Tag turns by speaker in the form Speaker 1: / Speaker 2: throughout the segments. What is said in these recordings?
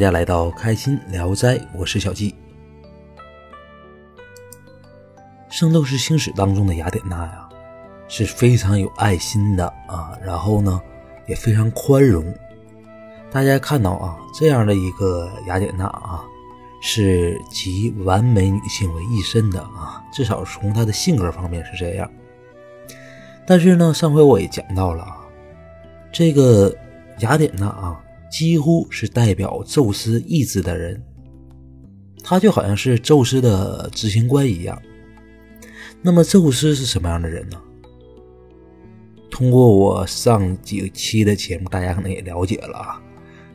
Speaker 1: 大家来到开心聊斋，我是小季。《圣斗士星矢》当中的雅典娜呀，是非常有爱心的啊，然后呢，也非常宽容。大家看到啊，这样的一个雅典娜啊，是集完美女性为一身的啊，至少从她的性格方面是这样。但是呢，上回我也讲到了啊，这个雅典娜啊。几乎是代表宙斯意志的人，他就好像是宙斯的执行官一样。那么，宙斯是什么样的人呢？通过我上几期的节目，大家可能也了解了啊。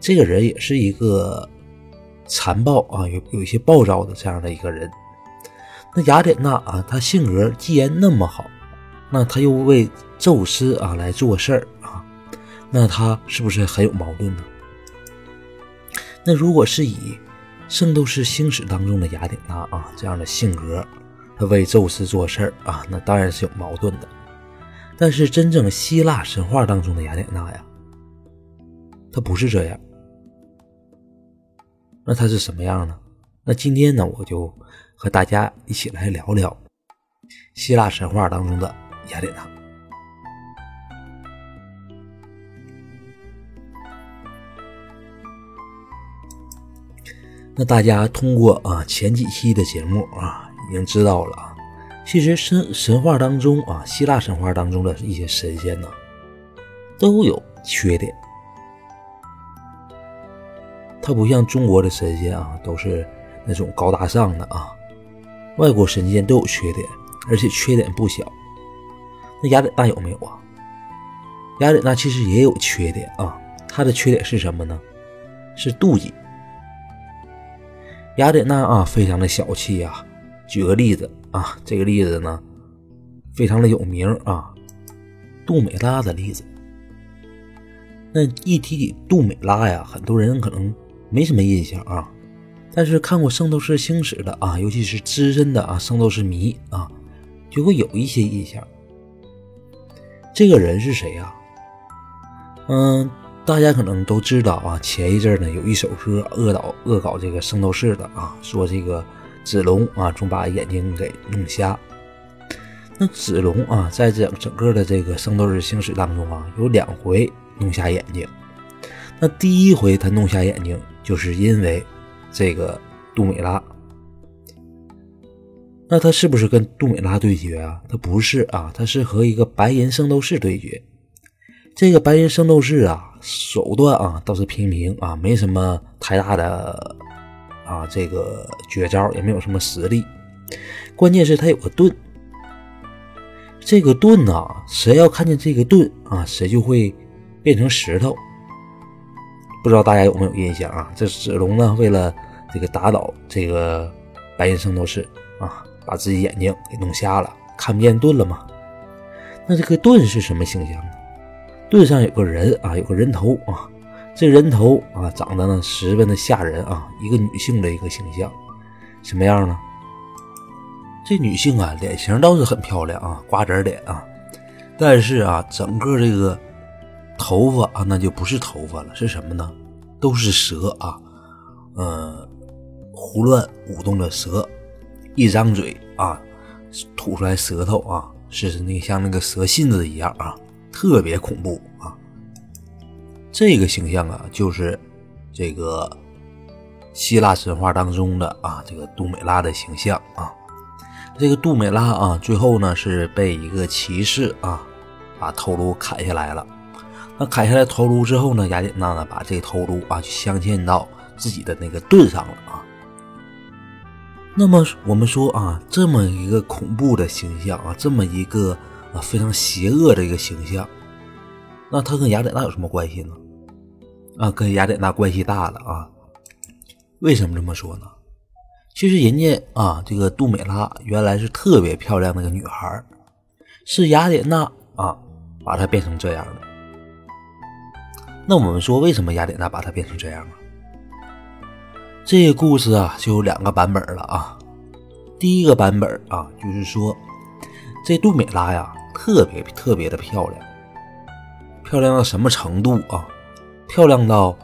Speaker 1: 这个人也是一个残暴啊，有有一些暴躁的这样的一个人。那雅典娜啊，她性格既然那么好，那她又为宙斯啊来做事儿啊，那她是不是很有矛盾呢？那如果是以《圣斗士星矢》当中的雅典娜啊这样的性格，她为宙斯做事儿啊，那当然是有矛盾的。但是真正希腊神话当中的雅典娜呀，她不是这样。那她是什么样呢？那今天呢，我就和大家一起来聊聊希腊神话当中的雅典娜。那大家通过啊前几期的节目啊，已经知道了啊，其实神神话当中啊，希腊神话当中的一些神仙呢，都有缺点。它不像中国的神仙啊，都是那种高大上的啊，外国神仙都有缺点，而且缺点不小。那雅典娜有没有啊？雅典娜其实也有缺点啊，她的缺点是什么呢？是妒忌。雅典娜啊，非常的小气呀。举个例子啊，这个例子呢，非常的有名啊，杜美拉的例子。那一提起杜美拉呀，很多人可能没什么印象啊，但是看过《圣斗士星矢》的啊，尤其是资深的啊圣斗士迷啊，就会有一些印象。这个人是谁呀？嗯。大家可能都知道啊，前一阵呢有一首歌恶搞恶搞这个圣斗士的啊，说这个子龙啊总把眼睛给弄瞎。那子龙啊，在整整个的这个圣斗士星矢当中啊，有两回弄瞎眼睛。那第一回他弄瞎眼睛，就是因为这个杜美拉。那他是不是跟杜美拉对决啊？他不是啊，他是和一个白银圣斗士对决。这个白银圣斗士啊。手段啊倒是平平啊，没什么太大的啊这个绝招，也没有什么实力。关键是他有个盾，这个盾呢，谁要看见这个盾啊，谁就会变成石头。不知道大家有没有印象啊？这子龙呢，为了这个打倒这个白银圣斗士啊，把自己眼睛给弄瞎了，看不见盾了嘛？那这个盾是什么形象盾上有个人啊，有个人头啊，这人头啊长得呢十分的吓人啊，一个女性的一个形象，什么样呢？这女性啊脸型倒是很漂亮啊，瓜子脸啊，但是啊整个这个头发啊那就不是头发了，是什么呢？都是蛇啊，嗯，胡乱舞动的蛇，一张嘴啊吐出来舌头啊，是那像那个蛇信子一样啊。特别恐怖啊！这个形象啊，就是这个希腊神话当中的啊，这个杜美拉的形象啊。这个杜美拉啊，最后呢是被一个骑士啊把头颅砍下来了。那砍下来头颅之后呢，雅典娜呢把这个头颅啊就镶嵌到自己的那个盾上了啊。那么我们说啊，这么一个恐怖的形象啊，这么一个。啊，非常邪恶的一个形象，那他跟雅典娜有什么关系呢？啊，跟雅典娜关系大了啊！为什么这么说呢？其实人家啊，这个杜美拉原来是特别漂亮那个女孩，是雅典娜啊把她变成这样的。那我们说，为什么雅典娜把她变成这样啊？这个故事啊，就有两个版本了啊。第一个版本啊，就是说这杜美拉呀。特别特别的漂亮，漂亮到什么程度啊？漂亮到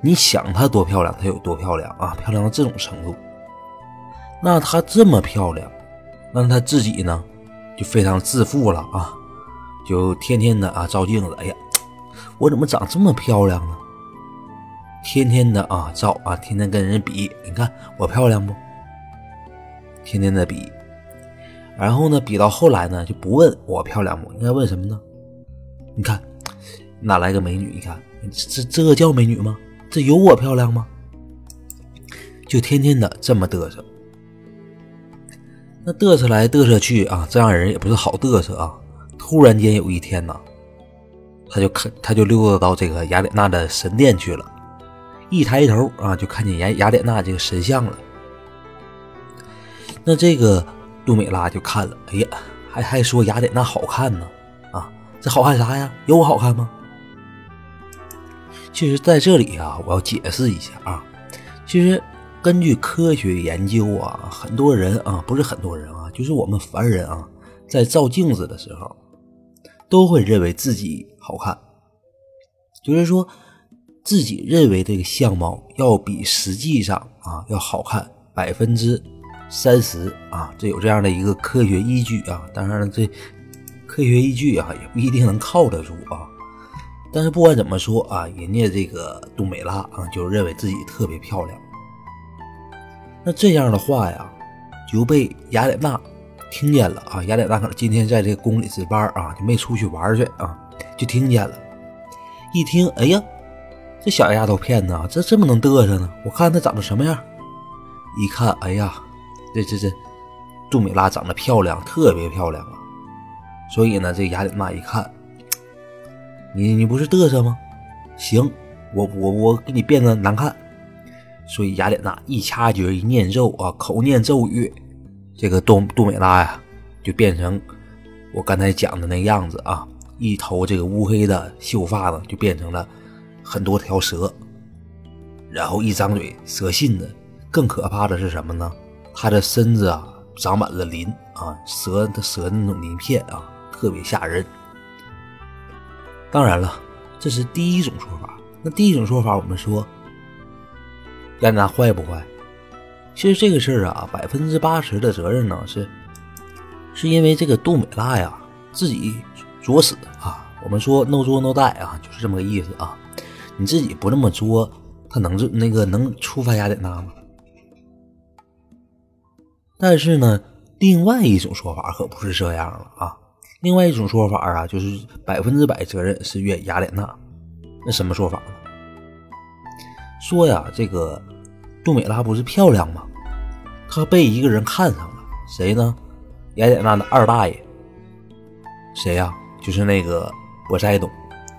Speaker 1: 你想她多漂亮，她有多漂亮啊，漂亮到这种程度。那她这么漂亮，那她自己呢，就非常自负了啊，就天天的啊照镜子，哎呀，我怎么长这么漂亮呢？天天的啊照啊，天天跟人比，你看我漂亮不？天天的比，然后呢，比到后来呢，就不问我漂亮不，应该问什么呢？你看哪来个美女？你看这这叫美女吗？这有我漂亮吗？就天天的这么嘚瑟，那嘚瑟来嘚瑟去啊，这样人也不是好嘚瑟啊。突然间有一天呢，他就看他就溜达到这个雅典娜的神殿去了，一抬头啊，就看见雅雅典娜这个神像了。那这个杜美拉就看了，哎呀，还还说雅典娜好看呢，啊，这好看啥呀？有我好看吗？其实在这里啊，我要解释一下啊，其实根据科学研究啊，很多人啊，不是很多人啊，就是我们凡人啊，在照镜子的时候，都会认为自己好看，就是说自己认为这个相貌要比实际上啊要好看百分之。三十啊，这有这样的一个科学依据啊，当然了，这科学依据啊也不一定能靠得住啊。但是不管怎么说啊，人家这个杜美拉啊，就认为自己特别漂亮。那这样的话呀，就被雅典娜听见了啊。雅典娜可能今天在这个宫里值班啊，就没出去玩去啊，就听见了。一听，哎呀，这小丫头片子啊，这这么能嘚瑟呢？我看她长得什么样？一看，哎呀。这这这，杜美拉长得漂亮，特别漂亮啊！所以呢，这雅典娜一看，你你不是嘚瑟吗？行，我我我给你变得难看。所以雅典娜一掐诀一念咒啊，口念咒语，这个杜杜美拉呀，就变成我刚才讲的那样子啊，一头这个乌黑的秀发呢，就变成了很多条蛇，然后一张嘴蛇信子。更可怕的是什么呢？他的身子啊，长满了鳞啊，蛇的蛇那种鳞片啊，特别吓人。当然了，这是第一种说法。那第一种说法，我们说雅典娜坏不坏？其实这个事儿啊，百分之八十的责任呢是，是因为这个杜美拉呀自己作死啊。我们说 no 作 no die 啊，就是这么个意思啊。你自己不那么作，他能这那个能触犯雅典娜吗？但是呢，另外一种说法可不是这样了啊！另外一种说法啊，就是百分之百责任是怨雅典娜。那什么说法呢？说呀，这个杜美拉不是漂亮吗？她被一个人看上了，谁呢？雅典娜的二大爷。谁呀？就是那个波塞冬。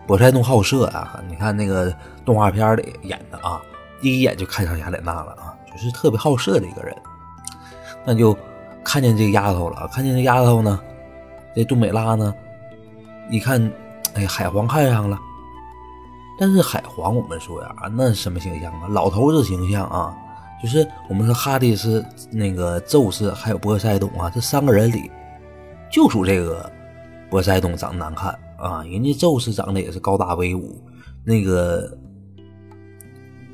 Speaker 1: 波塞冬好色啊！你看那个动画片里演的啊，第一眼就看上雅典娜了啊，就是特别好色的一个人。那就看见这丫头了，看见这丫头呢，这杜美拉呢，一看，哎，海皇看上了。但是海皇，我们说呀，那什么形象啊？老头子形象啊，就是我们说哈迪斯、那个宙斯还有波塞冬啊，这三个人里，就属这个波塞冬长得难看啊。人家宙斯长得也是高大威武，那个。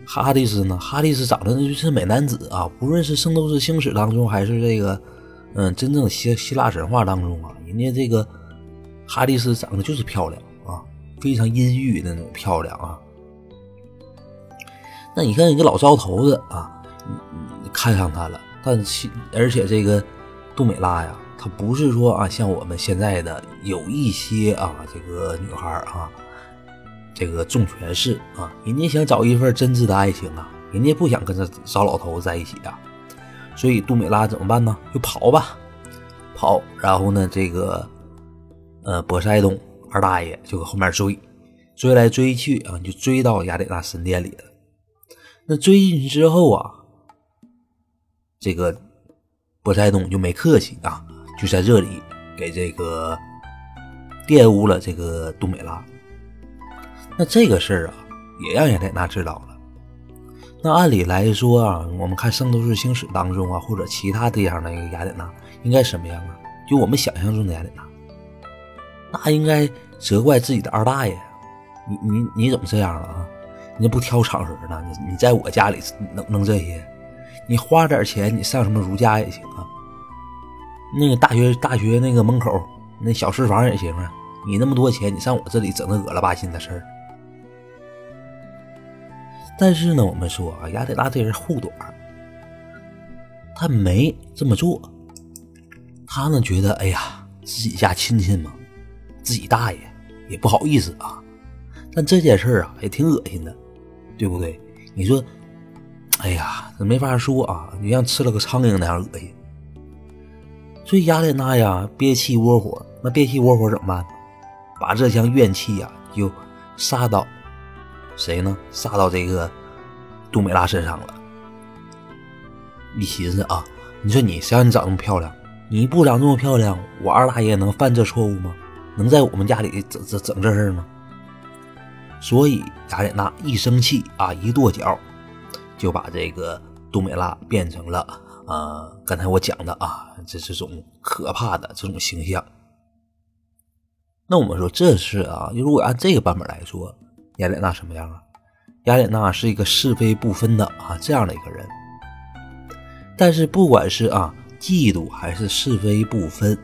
Speaker 1: 哈迪斯呢？哈迪斯长得那就是美男子啊！无论是《圣斗士星矢》当中，还是这个，嗯，真正希希腊神话当中啊，人家这个哈迪斯长得就是漂亮啊，非常阴郁的那种漂亮啊。那你看一个老糟头子啊，你看上他了，但其而且这个杜美拉呀，她不是说啊，像我们现在的有一些啊，这个女孩啊。这个重权势啊，人家想找一份真挚的爱情啊，人家不想跟这糟老头子在一起啊，所以杜美拉怎么办呢？就跑吧，跑，然后呢，这个呃，波塞冬二大爷就搁后面追，追来追去啊，就追到雅典娜神殿里了。那追进去之后啊，这个波塞冬就没客气啊，就在这里给这个玷污了这个杜美拉。那这个事儿啊，也让雅典娜知道了。那按理来说啊，我们看《圣斗士星矢》当中啊，或者其他地方的一个雅典娜，应该什么样啊？就我们想象中的雅典娜，那应该责怪自己的二大爷。你你你怎么这样了啊？你不挑场合呢？你你在我家里能能这些？你花点钱，你上什么儒家也行啊。那个大学大学那个门口那小食房也行啊。你那么多钱，你上我这里整那恶了吧心的事儿。但是呢，我们说啊，雅典娜这人护短，他没这么做。他呢觉得，哎呀，自己家亲戚嘛，自己大爷也不好意思啊。但这件事啊，也挺恶心的，对不对？你说，哎呀，这没法说啊，你像吃了个苍蝇那样恶心。所以雅典娜呀，憋气窝火，那憋气窝火怎么办？把这腔怨气呀，就撒到谁呢？撒到这个杜美拉身上了。你寻思啊，你说你谁让你长那么漂亮？你不长这么漂亮，我二大爷能犯这错误吗？能在我们家里整整整这事吗？所以雅典娜一生气啊，一跺脚，就把这个杜美拉变成了啊，刚才我讲的啊，这这种可怕的这种形象。那我们说这是啊，如果按这个版本来说，雅典娜什么样啊？雅典娜是一个是非不分的啊这样的一个人。但是不管是啊嫉妒还是是非不分，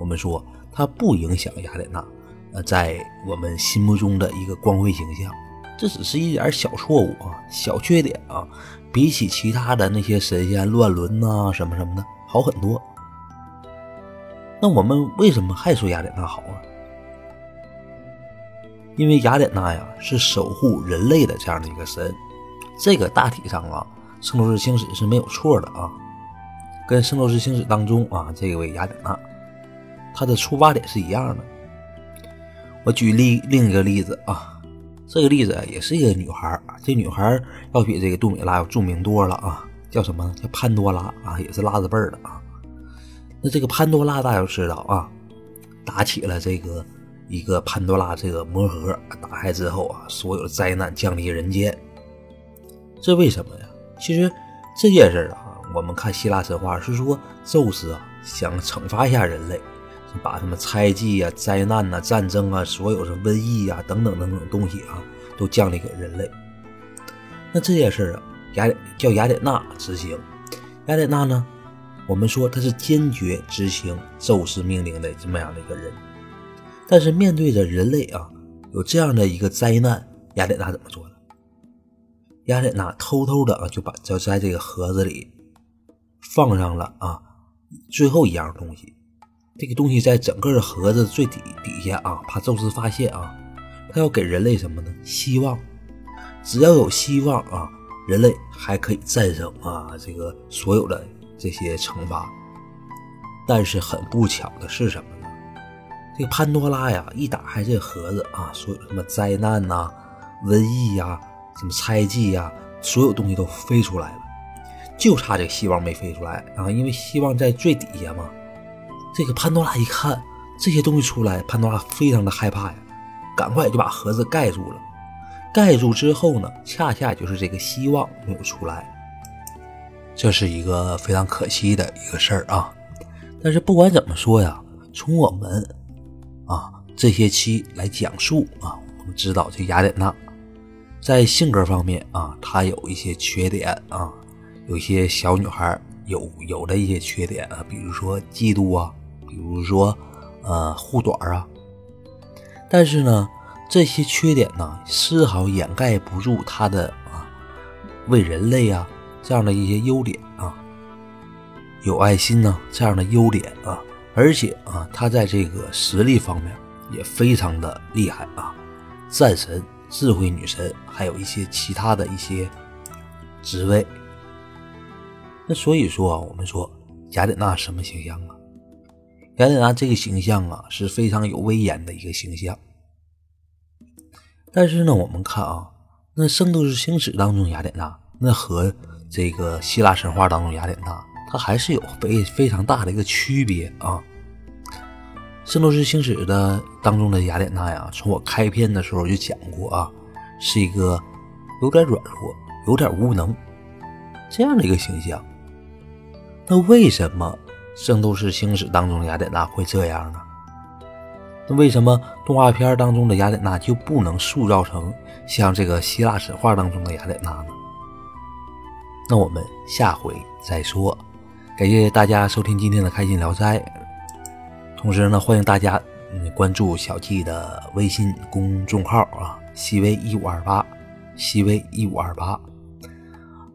Speaker 1: 我们说它不影响雅典娜呃在我们心目中的一个光辉形象。这只是一点小错误啊，小缺点啊，比起其他的那些神仙乱伦呐什么什么的好很多。那我们为什么还说雅典娜好啊？因为雅典娜呀是守护人类的这样的一个神，这个大体上啊，《圣斗士星矢》是没有错的啊，跟《圣斗士星矢》当中啊这位雅典娜，她的出发点是一样的。我举例另一个例子啊，这个例子也是一个女孩这女孩要比这个杜美拉要著名多了啊，叫什么？叫潘多拉啊，也是拉字辈的啊。那这个潘多拉大家都知道啊，打起了这个一个潘多拉这个魔盒，打开之后啊，所有的灾难降临人间。这为什么呀？其实这件事啊，我们看希腊神话是说，宙斯啊想惩罚一下人类，把什么猜忌啊、灾难呐、战争啊、所有的瘟疫啊等等等等东西啊，都降临给人类。那这件事啊，雅叫雅典娜执行，雅典娜呢？我们说她是坚决执行宙斯命令的这么样的一个人，但是面对着人类啊，有这样的一个灾难，雅典娜怎么做的？雅典娜偷偷的啊，就把就在这个盒子里放上了啊最后一样东西，这个东西在整个盒子最底底下啊，怕宙斯发现啊，他要给人类什么呢？希望，只要有希望啊，人类还可以战胜啊这个所有的。这些惩罚，但是很不巧的是什么？这个潘多拉呀，一打开这盒子啊，所有什么灾难呐、瘟疫呀、什么猜忌呀，所有东西都飞出来了，就差这个希望没飞出来啊！因为希望在最底下嘛。这个潘多拉一看这些东西出来，潘多拉非常的害怕呀，赶快就把盒子盖住了。盖住之后呢，恰恰就是这个希望没有出来。这是一个非常可惜的一个事儿啊，但是不管怎么说呀，从我们啊这些期来讲述啊，我们知道这雅典娜在性格方面啊，她有一些缺点啊，有些小女孩有有的一些缺点啊，比如说嫉妒啊，比如说呃护短啊，但是呢，这些缺点呢，丝毫掩盖不住她的啊为人类啊。这样的一些优点啊，有爱心呢，这样的优点啊，而且啊，他在这个实力方面也非常的厉害啊，战神、智慧女神，还有一些其他的一些职位。那所以说啊，我们说雅典娜什么形象啊？雅典娜这个形象啊，是非常有威严的一个形象。但是呢，我们看啊，那《圣斗士星矢》当中雅典娜那和这个希腊神话当中雅典娜，它还是有非非常大的一个区别啊。《圣斗士星矢》的当中的雅典娜呀，从我开篇的时候就讲过啊，是一个有点软弱、有点无能这样的一个形象。那为什么《圣斗士星矢》当中的雅典娜会这样呢？那为什么动画片当中的雅典娜就不能塑造成像这个希腊神话当中的雅典娜呢？那我们下回再说。感谢大家收听今天的开心聊斋，同时呢，欢迎大家嗯关注小季的微信公众号啊，西微一五二八，西微一五二八。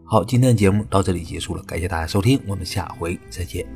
Speaker 1: 好，今天的节目到这里结束了，感谢大家收听，我们下回再见。